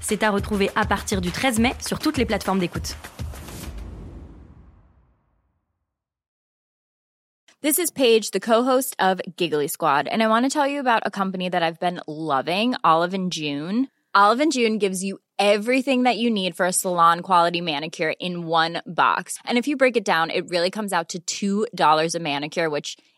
C'est à retrouver à partir du 13 mai sur toutes les plateformes d'écoute. This is Paige, the co-host of Giggly Squad, and I want to tell you about a company that I've been loving, Olive and June. Olive and June gives you everything that you need for a salon quality manicure in one box. And if you break it down, it really comes out to $2 a manicure, which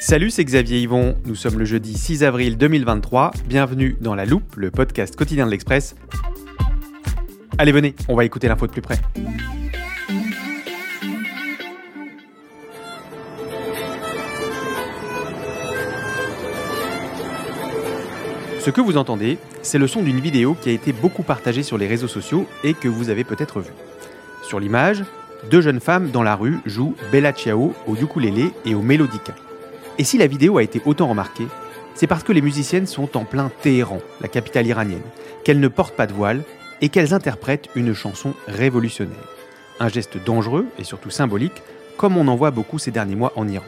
Salut, c'est Xavier Yvon. Nous sommes le jeudi 6 avril 2023. Bienvenue dans La Loupe, le podcast quotidien de l'Express. Allez, venez, on va écouter l'info de plus près. Ce que vous entendez, c'est le son d'une vidéo qui a été beaucoup partagée sur les réseaux sociaux et que vous avez peut-être vue. Sur l'image, deux jeunes femmes dans la rue jouent Bella Ciao au ukulélé et au mélodica. Et si la vidéo a été autant remarquée, c'est parce que les musiciennes sont en plein Téhéran, la capitale iranienne, qu'elles ne portent pas de voile et qu'elles interprètent une chanson révolutionnaire. Un geste dangereux et surtout symbolique, comme on en voit beaucoup ces derniers mois en Iran.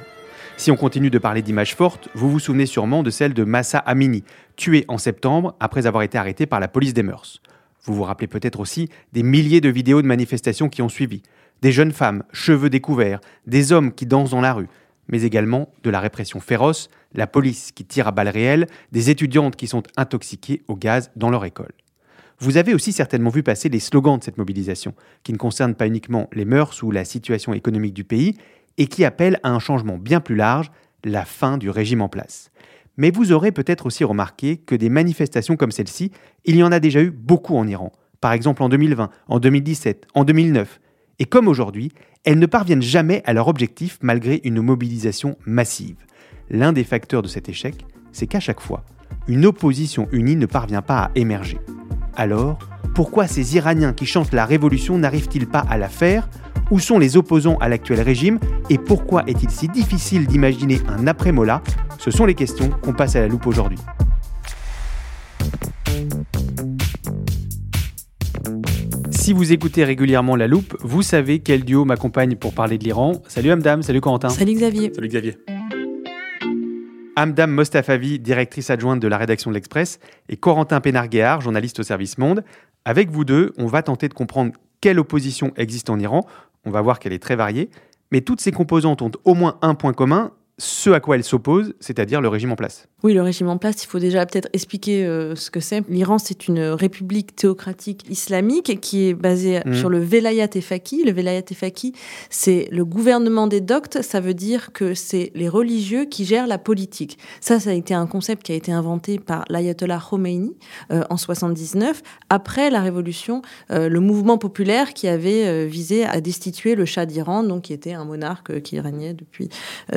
Si on continue de parler d'images fortes, vous vous souvenez sûrement de celle de Massa Amini, tué en septembre après avoir été arrêté par la police des mœurs. Vous vous rappelez peut-être aussi des milliers de vidéos de manifestations qui ont suivi. Des jeunes femmes, cheveux découverts, des hommes qui dansent dans la rue, mais également de la répression féroce, la police qui tire à balles réelles, des étudiantes qui sont intoxiquées au gaz dans leur école. Vous avez aussi certainement vu passer les slogans de cette mobilisation, qui ne concernent pas uniquement les mœurs ou la situation économique du pays, et qui appelle à un changement bien plus large, la fin du régime en place. Mais vous aurez peut-être aussi remarqué que des manifestations comme celle-ci, il y en a déjà eu beaucoup en Iran, par exemple en 2020, en 2017, en 2009. Et comme aujourd'hui, elles ne parviennent jamais à leur objectif malgré une mobilisation massive. L'un des facteurs de cet échec, c'est qu'à chaque fois, une opposition unie ne parvient pas à émerger. Alors, pourquoi ces Iraniens qui chantent la révolution n'arrivent-ils pas à la faire où sont les opposants à l'actuel régime et pourquoi est-il si difficile d'imaginer un après-Mola? Ce sont les questions qu'on passe à la loupe aujourd'hui. Si vous écoutez régulièrement La Loupe, vous savez quel duo m'accompagne pour parler de l'Iran. Salut Amdam, salut Corentin. Salut Xavier. Salut Xavier. Amdam Mostafavi, directrice adjointe de la rédaction de l'Express, et Corentin Pénarguéard, journaliste au service Monde. Avec vous deux, on va tenter de comprendre quelle opposition existe en Iran. On va voir qu'elle est très variée. Mais toutes ces composantes ont au moins un point commun, ce à quoi elles s'opposent, c'est-à-dire le régime en place. Oui, le régime en place, il faut déjà peut-être expliquer euh, ce que c'est. L'Iran, c'est une république théocratique islamique qui est basée Mhm. sur le Velayat et Faqih. Le Velayat et Faqih, c'est le gouvernement des doctes. Ça veut dire que c'est les religieux qui gèrent la politique. Ça, ça a été un concept qui a été inventé par l'ayatollah Khomeini euh, en 79, après la révolution, euh, le mouvement populaire qui avait visé à destituer le Shah d'Iran, donc qui était un monarque qui régnait depuis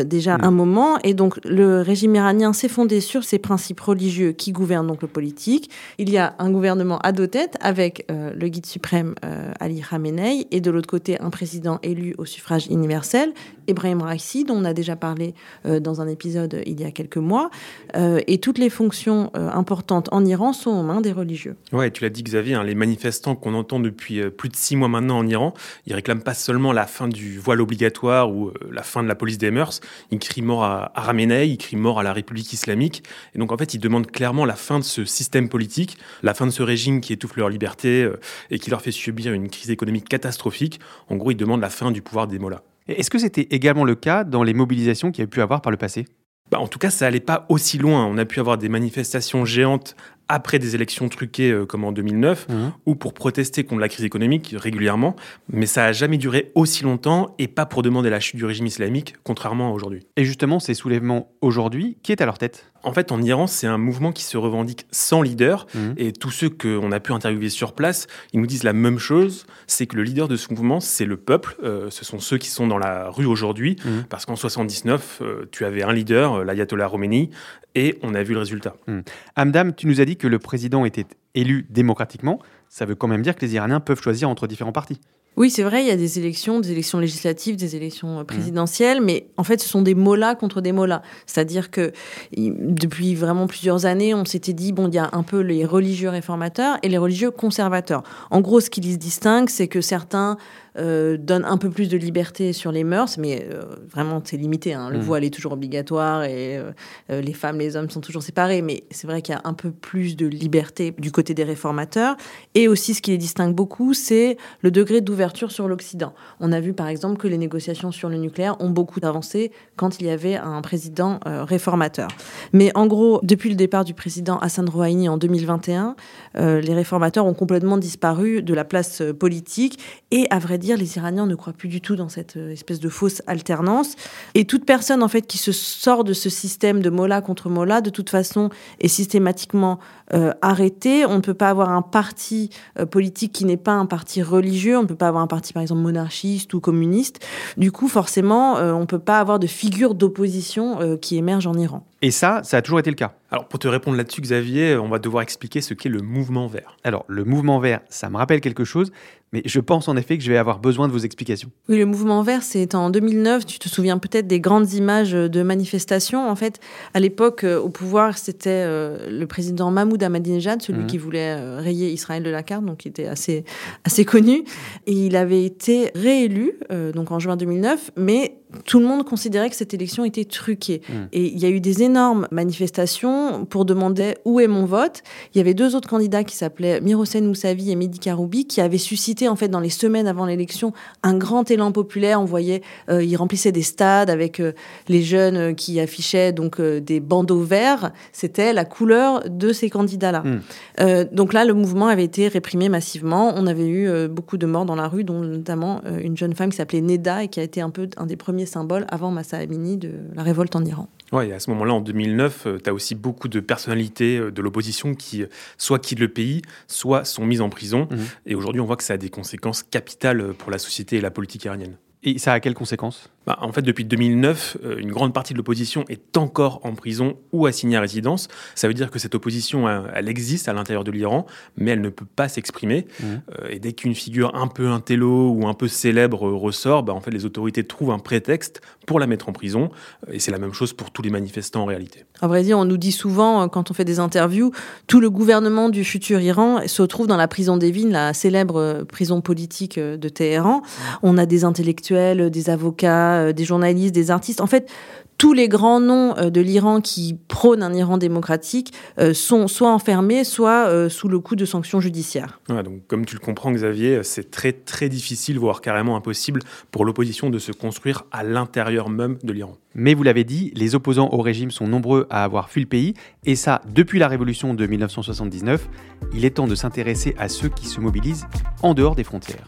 déjà Mhm. un moment. Et donc, le régime iranien s'est fondé sur ces principes religieux qui gouvernent donc le politique. Il y a un gouvernement à deux têtes avec euh, le guide suprême euh, Ali Khamenei et de l'autre côté un président élu au suffrage universel, Ebrahim Raisi, dont on a déjà parlé euh, dans un épisode il y a quelques mois. Euh, et toutes les fonctions euh, importantes en Iran sont aux mains des religieux. Ouais, tu l'as dit Xavier, hein, les manifestants qu'on entend depuis plus de six mois maintenant en Iran, ils réclament pas seulement la fin du voile obligatoire ou la fin de la police des mœurs, ils crient mort à, à Ramenei, ils crient mort à la République islamique. Et donc en fait, ils demandent clairement la fin de ce système politique, la fin de ce régime qui étouffe leur liberté et qui leur fait subir une crise économique catastrophique. En gros, ils demandent la fin du pouvoir des mollahs. Est-ce que c'était également le cas dans les mobilisations qu'il y a pu avoir par le passé? Bah, en tout cas, ça allait pas aussi loin. On a pu avoir des manifestations géantes après des élections truquées euh, comme en 2009, Mmh. ou pour protester contre la crise économique régulièrement, mais ça a jamais duré aussi longtemps et pas pour demander la chute du régime islamique, contrairement à aujourd'hui. Et justement, ces soulèvements aujourd'hui, qui est à leur tête? En fait, en Iran, c'est un mouvement qui se revendique sans leader, Mhm. et tous ceux qu'on a pu interviewer sur place, ils nous disent la même chose, c'est que le leader de ce mouvement, c'est le peuple, euh, ce sont ceux qui sont dans la rue aujourd'hui, Mhm. parce qu'en 79, euh, tu avais un leader, l'ayatollah Khomeini, et on a vu le résultat. Amdam, tu nous as dit que le président était élu démocratiquement. Ça veut quand même dire que les Iraniens peuvent choisir entre différents partis. Oui, c'est vrai, il y a des élections, des élections législatives, des élections euh, présidentielles, mais en fait, ce sont des mollahs contre des mollahs. C'est-à-dire que depuis vraiment plusieurs années, on s'était dit, bon, il y a un peu les religieux réformateurs et les religieux conservateurs. En gros, ce qui les distingue, c'est que certains euh, donnent un peu plus de liberté sur les mœurs, mais euh, vraiment, c'est limité. hein. Le Mhm. voile est toujours obligatoire et euh, les femmes, les hommes sont toujours séparés, mais c'est vrai qu'il y a un peu plus de liberté du côté des réformateurs. Et aussi, ce qui les distingue beaucoup, c'est le degré d'ouverture sur l'Occident. On a vu par exemple que les négociations sur le nucléaire ont beaucoup avancé quand il y avait un président réformateur. Mais en gros, depuis le départ du président Hassan Rouhani en 2021, euh, les réformateurs ont complètement disparu de la place politique. Et à vrai dire, les Iraniens ne croient plus du tout dans cette euh, espèce de fausse alternance. Et toute personne en fait qui se sort de ce système de Mollah contre Mollah, de toute façon, est systématiquement euh, arrêtée. On ne peut pas avoir un parti euh, politique qui n'est pas un parti religieux. On ne peut pas avoir un parti, par exemple, monarchiste ou communiste. Du coup, forcément, euh, on ne peut pas avoir de figure d'opposition euh, qui émerge en Iran. Et ça, ça a toujours été le cas. Alors pour te répondre là-dessus, Xavier, on va devoir expliquer ce qu'est le mouvement vert. Alors, le mouvement vert, ça me rappelle quelque chose, mais je pense en effet que je vais avoir besoin de vos explications. Oui, le mouvement vert, c'est en 2009. Tu te souviens peut-être des grandes images de manifestations. En fait, à l'époque, au pouvoir, c'était le président Mahmoud Ahmadinejad, celui Mhm. qui voulait euh, rayer Israël de la carte, donc qui était assez, assez connu. Et il avait été réélu, euh, donc en juin 2009, mais tout le monde considérait que cette élection était truquée. Mhm. Et il y a eu des énormes manifestations pour demander où est mon vote. Il y avait deux autres candidats qui s'appelaient Mirosen Moussavi et Mehdi Karoubi qui avaient suscité en fait dans les semaines avant l'élection un grand élan populaire. On voyait, euh, ils remplissaient des stades avec euh, les jeunes euh, qui affichaient donc euh, des bandeaux verts. C'était la couleur de ces candidats-là. Mm. Euh, donc là, le mouvement avait été réprimé massivement. On avait eu beaucoup de morts dans la rue, dont notamment une jeune femme qui s'appelait Neda et qui a été un peu un des premiers symboles avant Massa Amini de la révolte en Iran. Ouais, et à ce moment-là, en 2009, tu as aussi beaucoup de personnalités euh, de l'opposition qui euh, soit quittent le pays, soit sont mises en prison. Mhm. Et aujourd'hui, on voit que ça a des conséquences capitales euh, pour la société et la politique iranienne. Et ça a quelles conséquences? Bah, en fait, depuis 2009, euh, une grande partie de l'opposition est encore en prison ou assignée à résidence. Ça veut dire que cette opposition, euh, elle existe à l'intérieur de l'Iran, mais elle ne peut pas s'exprimer. Mhm. Euh, et dès qu'une figure un peu intello ou un peu célèbre euh, ressort, bah, en fait, les autorités trouvent un prétexte pour la mettre en prison. Et c'est la même chose pour tous les manifestants en réalité. À vrai dire, on nous dit souvent, quand on fait des interviews, tout le gouvernement du futur Iran se trouve dans la prison d'Evin, la célèbre prison politique de Téhéran. On a des intellectuels, des avocats, euh, des journalistes, des artistes. En fait, tous les grands noms euh, de l'Iran qui prônent un Iran démocratique euh, sont soit enfermés, soit euh, sous le coup de sanctions judiciaires. Donc comme tu le comprends, Xavier, c'est très très difficile, voire carrément impossible, pour l'opposition de se construire à l'intérieur même de l'Iran. Mais vous l'avez dit, les opposants au régime sont nombreux à avoir fui le pays, et ça depuis la révolution de 1979. Il est temps de s'intéresser à ceux qui se mobilisent en dehors des frontières.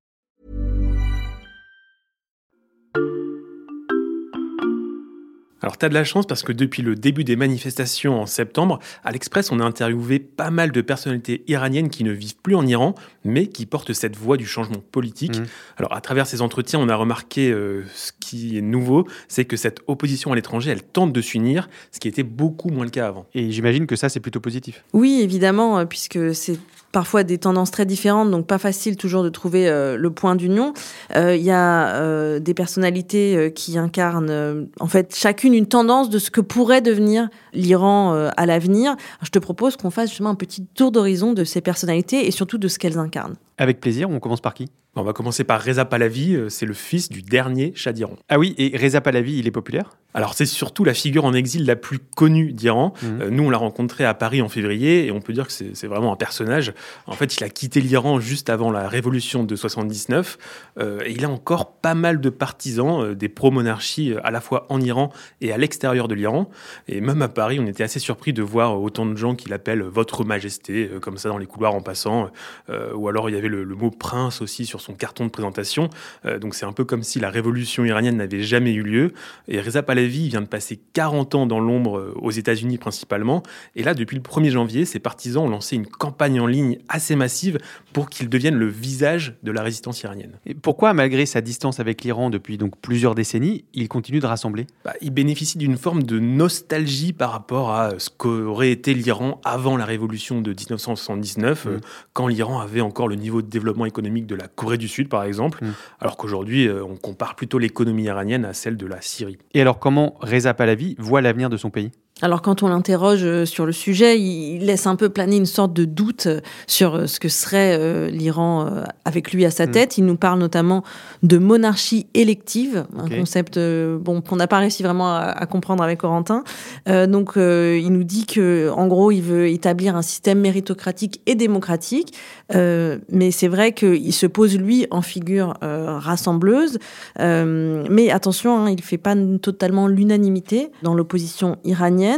Alors, tu as de la chance parce que depuis le début des manifestations en septembre, à l'Express, on a interviewé pas mal de personnalités iraniennes qui ne vivent plus en Iran, mais qui portent cette voie du changement politique. Mhm. Alors, à travers ces entretiens, on a remarqué euh, ce qui est nouveau, c'est que cette opposition à l'étranger, elle tente de s'unir, ce qui était beaucoup moins le cas avant. Et j'imagine que ça, c'est plutôt positif. Oui, évidemment, puisque c'est parfois des tendances très différentes, donc pas facile toujours de trouver euh, le point d'union. Euh, Il y a euh, des personnalités euh, qui incarnent en fait chacune une tendance de ce que pourrait devenir l'Iran à l'avenir. Je te propose qu'on fasse justement un petit tour d'horizon de ces personnalités et surtout de ce qu'elles incarnent. Avec plaisir, on commence par qui? On va commencer par Reza Pahlavi, euh, c'est le fils du dernier Shah d'Iran. Ah oui, et Reza Pahlavi, il est populaire? Alors c'est surtout la figure en exil la plus connue d'Iran. Mhm. Euh, nous, on l'a rencontré à Paris en février et on peut dire que c'est vraiment un personnage. En fait, il a quitté l'Iran juste avant la révolution de 79 euh, et il a encore pas mal de partisans euh, des pro-monarchies à la fois en Iran et à l'extérieur de l'Iran. Et même à Paris, on était assez surpris de voir autant de gens qui l'appellent Votre Majesté, comme ça dans les couloirs en passant. Euh, ou alors il y avait le, le mot prince aussi sur son carton de présentation. Euh, donc c'est un peu comme si la révolution iranienne n'avait jamais eu lieu. Et Reza Pahlavi vient de passer 40 ans dans l'ombre euh, aux États-Unis principalement. Et là, depuis le 1er janvier, ses partisans ont lancé une campagne en ligne assez massive pour qu'il devienne le visage de la résistance iranienne. Et pourquoi, malgré sa distance avec l'Iran depuis donc plusieurs décennies, il continue de rassembler? Bah, il bénéficie d'une forme de nostalgie par rapport à ce qu'aurait été l'Iran avant la révolution de 1979, euh, Mm. quand l'Iran avait encore le niveau de développement économique de la Corée du Sud, par exemple, Mm. alors qu'aujourd'hui, euh, on compare plutôt l'économie iranienne à celle de la Syrie. Et alors, comment Reza Pahlavi voit l'avenir de son pays? Alors quand on l'interroge euh, sur le sujet, il laisse un peu planer une sorte de doute euh, sur euh, ce que serait l'Iran avec lui à sa Mm. tête. Il nous parle notamment de monarchie élective, un concept bon qu'on n'a pas réussi vraiment à, à comprendre avec Corentin. Euh, donc euh, il nous dit que en gros il veut établir un système méritocratique et démocratique, Euh, mais c'est vrai qu'il se pose lui en figure rassembleuse. Mais attention, hein, il fait pas totalement l'unanimité dans l'opposition iranienne.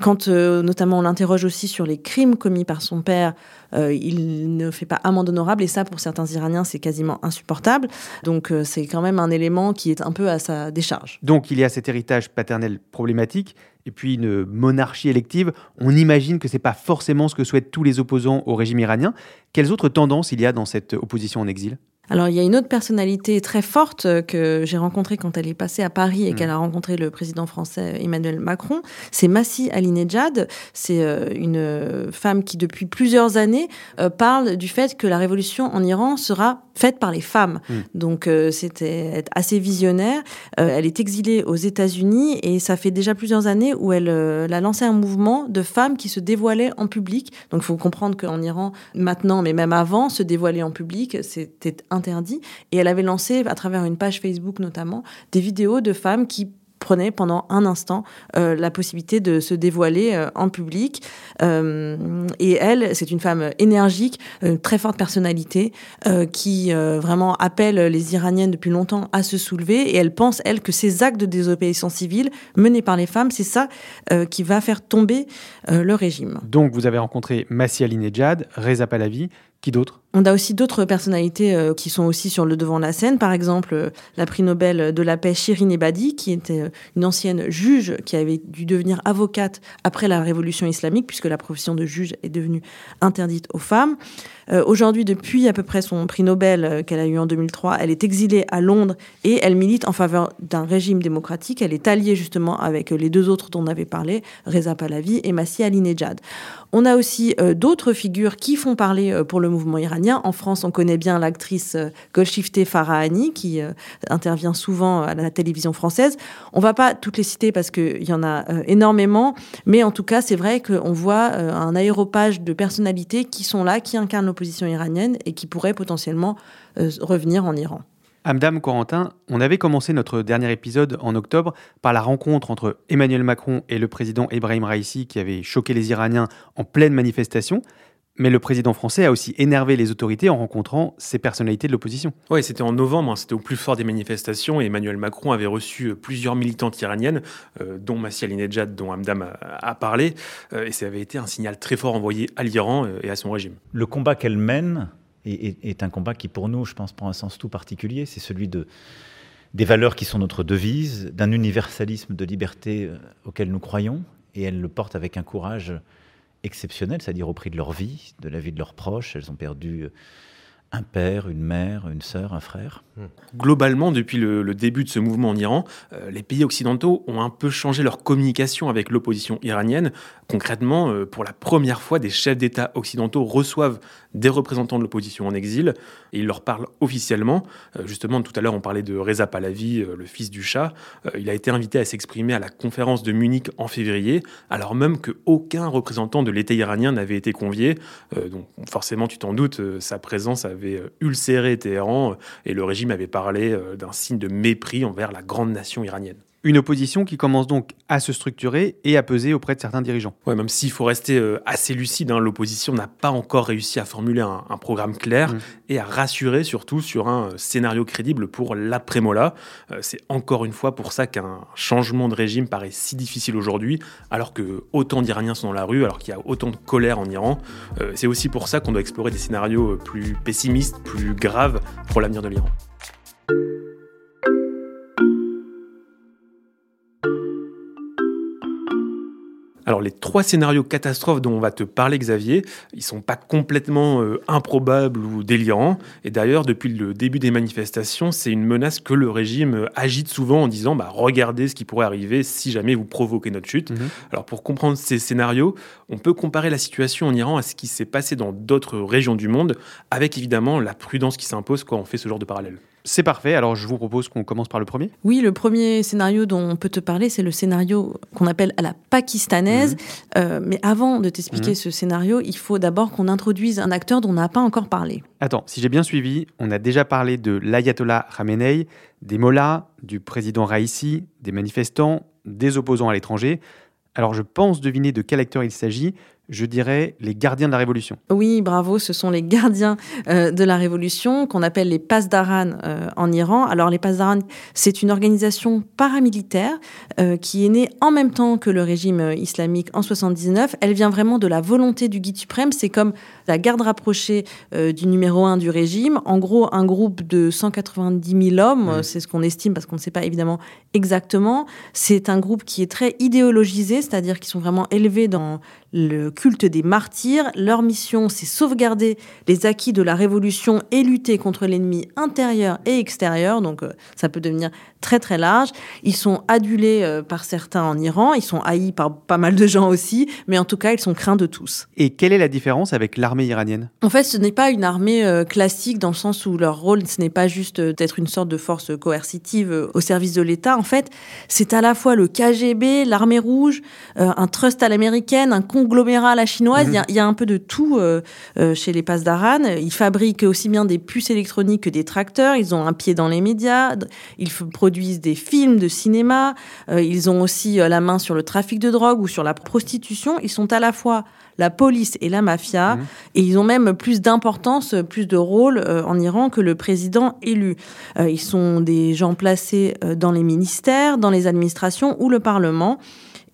Quand euh, notamment on l'interroge aussi sur les crimes commis par son père, euh, il ne fait pas amende honorable et ça pour certains Iraniens c'est quasiment insupportable. Donc euh, c'est quand même un élément qui est un peu à sa décharge. Donc, il y a cet héritage paternel problématique, et puis une monarchie élective. On imagine que c'est pas forcément ce que souhaitent tous les opposants au régime iranien. Quelles autres tendances il y a dans cette opposition en exil? Alors, il y a une autre personnalité très forte euh, que j'ai rencontrée quand elle est passée à Paris et Mm. qu'elle a rencontré le président français Emmanuel Macron. C'est Massi Alinejad. C'est euh, une euh, femme qui, depuis plusieurs années, parle du fait que la révolution en Iran sera faite par les femmes. Mm. Donc, c'était assez visionnaire. Elle est exilée aux États-Unis et ça fait déjà plusieurs années où elle, elle a lancé un mouvement de femmes qui se dévoilaient en public. Donc, il faut comprendre qu'en Iran, maintenant, mais même avant, se dévoiler en public, c'était interdit. Et elle avait lancé, à travers une page Facebook notamment, des vidéos de femmes qui prenaient pendant un instant euh, la possibilité de se dévoiler euh, en public. Euh, et elle, c'est une femme énergique, une très forte personnalité, qui vraiment appelle les Iraniennes depuis longtemps à se soulever. Et elle pense, elle, que ces actes de désobéissance civile menés par les femmes, c'est ça qui va faire tomber le régime. Donc, vous avez rencontré Massi Alinejad, Reza Pahlavi, qui d'autre? On a aussi d'autres personnalités euh, qui sont aussi sur le devant de la scène. Par exemple, euh, la prix Nobel de la paix Shirin Ebadi, qui était euh, une ancienne juge qui avait dû devenir avocate après la révolution islamique, puisque la profession de juge est devenue interdite aux femmes. Aujourd'hui, depuis à peu près son prix Nobel qu'elle a eu en 2003, elle est exilée à Londres et elle milite en faveur d'un régime démocratique. Elle est alliée justement avec les deux autres dont on avait parlé, Reza Pahlavi et Massi Alinejad. On a aussi d'autres figures qui font parler pour le mouvement iranien. En France, on connaît bien l'actrice euh, Golshifteh Farahani qui euh, intervient souvent à la télévision française. On va pas toutes les citer parce qu'il y en a euh, énormément, mais en tout cas, c'est vrai qu'on voit un aéropage de personnalités qui sont là, qui incarnent l'opposition iranienne et qui pourraient potentiellement revenir en Iran. Amdam Corentin, on avait commencé notre dernier épisode en octobre par la rencontre entre Emmanuel Macron et le président Ebrahim Raisi qui avait choqué les Iraniens en pleine manifestation. Mais le président français a aussi énervé les autorités en rencontrant ces personnalités de l'opposition. Oui, c'était en novembre, hein, c'était au plus fort des manifestations et Emmanuel Macron avait reçu euh, plusieurs militantes iraniennes, euh, dont Massi Alinejad, dont Hamdam a, a parlé, euh, et ça avait été un signal très fort envoyé à l'Iran et à son régime. Le combat qu'elle mène est, est- est un combat qui, pour nous, je pense, prend un sens tout particulier. C'est celui de, des valeurs qui sont notre devise, d'un universalisme de liberté auquel nous croyons, et elle le porte avec un courage exceptionnel, c'est-à-dire au prix de leur vie, de la vie de leurs proches. Elles ont perdu euh, un père, une mère, une sœur, un frère. Globalement, depuis le, début de ce mouvement en Iran, euh, les pays occidentaux ont un peu changé leur communication avec l'opposition iranienne. Concrètement, euh, pour la première fois, des chefs d'État occidentaux reçoivent des représentants de l'opposition en exil et ils leur parlent officiellement. Euh, justement, tout à l'heure, on parlait de Reza Pahlavi, le fils du Shah. il a été invité à s'exprimer à la conférence de Munich en février, alors même qu'aucun représentant de l'État iranien n'avait été convié. donc, forcément, tu t'en doutes, sa présence avait ulcéré Téhéran et le régime avait parlé euh, d'un signe de mépris envers la grande nation iranienne. Une opposition qui commence donc à se structurer et à peser auprès de certains dirigeants. Ouais, même s'il faut rester euh, assez lucide, hein, l'opposition n'a pas encore réussi à formuler un, programme clair mmh. et à rassurer surtout sur un euh, scénario crédible pour l'après-Mola. c'est encore une fois pour ça qu'un changement de régime paraît si difficile aujourd'hui, alors que autant d'Iraniens sont dans la rue, alors qu'il y a autant de colère en Iran. c'est aussi pour ça qu'on doit explorer des scénarios plus pessimistes, plus graves pour l'avenir de l'Iran. Alors les trois scénarios catastrophes dont on va te parler Xavier, ils sont pas complètement euh, improbables ou délirants. Et d'ailleurs, depuis le début des manifestations, c'est une menace que le régime euh, agite souvent en disant bah, regardez ce qui pourrait arriver si jamais vous provoquez notre chute. Mhm. Alors pour comprendre ces scénarios, on peut comparer la situation en Iran à ce qui s'est passé dans d'autres régions du monde, avec évidemment la prudence qui s'impose quand on fait ce genre de parallèle. C'est parfait, alors je vous propose qu'on commence par le premier. Oui, le premier scénario dont on peut te parler, c'est le scénario qu'on appelle à la pakistanaise. Mhm. Euh, mais avant de t'expliquer mhm. ce scénario, il faut d'abord qu'on introduise un acteur dont on n'a pas encore parlé. Attends, si j'ai bien suivi, on a déjà parlé de l'ayatollah Khamenei, des mollahs, du président Raisi, des manifestants, des opposants à l'étranger. Alors je pense deviner de quel acteur il s'agit, je dirais les gardiens de la Révolution. Oui, bravo, ce sont les gardiens euh, de la Révolution qu'on appelle les Pasdaran euh, en Iran. Alors les Pasdaran, c'est une organisation paramilitaire euh, qui est née en même temps que le régime islamique en 79. Elle vient vraiment de la volonté du guide suprême. C'est comme la garde rapprochée du numéro un du régime. En gros, un groupe de 190 000 hommes, mmh. c'est ce qu'on estime parce qu'on ne sait pas évidemment exactement. C'est un groupe qui est très idéologisé, c'est-à-dire qu'ils sont vraiment élevés dans le culte des martyrs. Leur mission, c'est sauvegarder les acquis de la Révolution et lutter contre l'ennemi intérieur et extérieur. Donc euh, ça peut devenir très très large. Ils sont adulés euh, par certains en Iran, ils sont haïs par pas mal de gens aussi, mais en tout cas, ils sont craints de tous. Et quelle est la différence avec l'armée iranienne? En fait, ce n'est pas une armée euh, classique dans le sens où leur rôle, ce n'est pas juste d'être une sorte de force coercitive au service de l'État. En fait, c'est à la fois le KGB, l'armée rouge, un trust à l'américaine, un conglomérat à la chinoise. Mhm. Il y, a un peu de tout euh, euh, chez les Pasdaran. Ils fabriquent aussi bien des puces électroniques que des tracteurs. Ils ont un pied dans les médias. Ils produisent des films de cinéma. Euh, ils ont aussi la main sur le trafic de drogue ou sur la prostitution. Ils sont à la fois la police et la mafia. Mhm. Et ils ont même plus d'importance, plus de rôle en Iran que le président élu. ils sont des gens placés dans les ministères, dans les administrations ou le Parlement.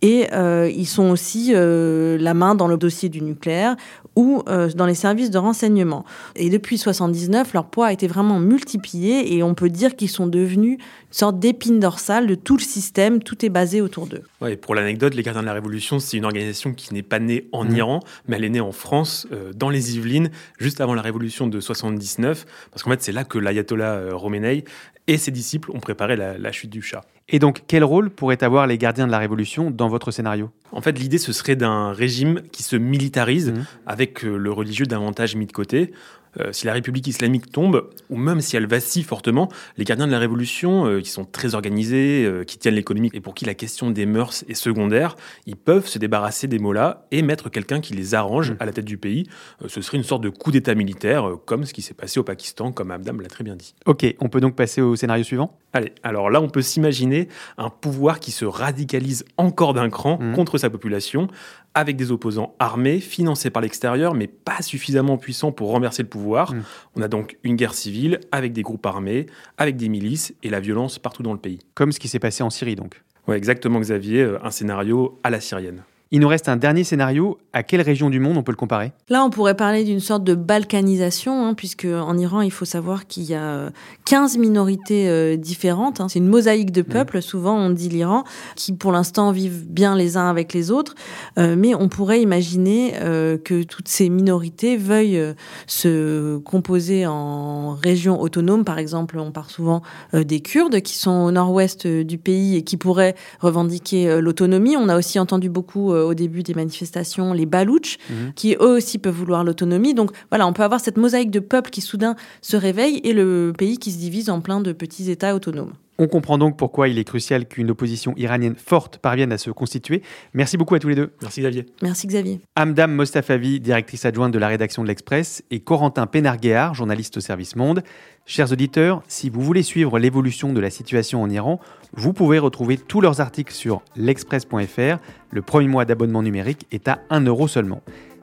Et euh, ils sont aussi euh, la main dans le dossier du nucléaire ou euh, dans les services de renseignement. Et depuis 79, leur poids a été vraiment multiplié et on peut dire qu'ils sont devenus une sorte d'épine dorsale de tout le système. Tout est basé autour d'eux. Ouais, pour l'anecdote, les Gardiens de la Révolution, c'est une organisation qui n'est pas née en mmh. Iran, mais elle est née en France, dans les Yvelines, juste avant la Révolution de 79, parce qu'en fait, c'est là que l'ayatollah Khomeini et ses disciples ont préparé la, chute du chat. Et donc, quel rôle pourraient avoir les gardiens de la Révolution dans votre scénario? En fait, l'idée, ce serait d'un régime qui se militarise, mmh. avec euh, le religieux davantage mis de côté. Euh, si la République islamique tombe, ou même si elle vacille fortement, les gardiens de la Révolution, euh, qui sont très organisés, euh, qui tiennent l'économie et pour qui la question des mœurs est secondaire, ils peuvent se débarrasser des mots-là et mettre quelqu'un qui les arrange mm. à la tête du pays. ce serait une sorte de coup d'État militaire, comme ce qui s'est passé au Pakistan, comme Abdam l'a très bien dit. Ok, on peut donc passer au scénario suivant? Allez, alors là, on peut s'imaginer un pouvoir qui se radicalise encore d'un cran mm. contre sa population, avec des opposants armés, financés par l'extérieur, mais pas suffisamment puissants pour renverser le pouvoir. Mm. On a donc une guerre civile avec des groupes armés, avec des milices et la violence partout dans le pays. Comme ce qui s'est passé en Syrie donc. Oui, exactement Xavier, euh, un scénario à la syrienne. Il nous reste un dernier scénario. À quelle région du monde on peut le comparer? Là, on pourrait parler d'une sorte de balkanisation, hein, puisque en Iran, il faut savoir qu'il y a 15 minorités euh, différentes. Hein. C'est une mosaïque de peuples, souvent on dit l'Iran, qui pour l'instant vivent bien les uns avec les autres. Euh, mais on pourrait imaginer euh, que toutes ces minorités veuillent euh, se composer en régions autonomes. Par exemple, on parle souvent euh, des Kurdes qui sont au nord-ouest euh, du pays et qui pourraient revendiquer euh, l'autonomie. On a aussi entendu beaucoup euh, au début des manifestations les Balouches, Mhm. qui eux aussi peuvent vouloir l'autonomie. Donc voilà, on peut avoir cette mosaïque de peuples qui soudain se réveille et le pays qui se divise en plein de petits États autonomes. On comprend donc pourquoi il est crucial qu'une opposition iranienne forte parvienne à se constituer. Merci beaucoup à tous les deux. Merci Xavier. Merci Xavier. Amdam Mostafavi, directrice adjointe de la rédaction de l'Express, et Corentin Pénarguéard, journaliste au service Monde. Chers auditeurs, si vous voulez suivre l'évolution de la situation en Iran, vous pouvez retrouver tous leurs articles sur l'express.fr. Le premier mois d'abonnement numérique est à 1 euro seulement.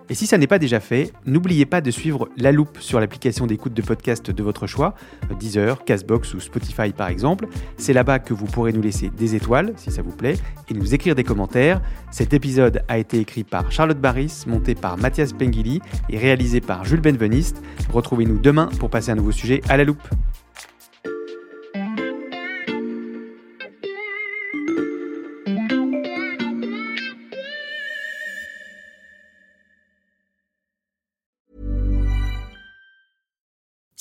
Et si ça n'est pas déjà fait, n'oubliez pas de suivre La Loupe sur l'application d'écoute de podcast de votre choix, Deezer, Castbox ou Spotify par exemple. C'est là-bas que vous pourrez nous laisser des étoiles, si ça vous plaît, et nous écrire des commentaires. Cet épisode a été écrit par Charlotte Barris, monté par Mathias Pengili et réalisé par Jules Benveniste. Retrouvez-nous demain pour passer un nouveau sujet à La Loupe.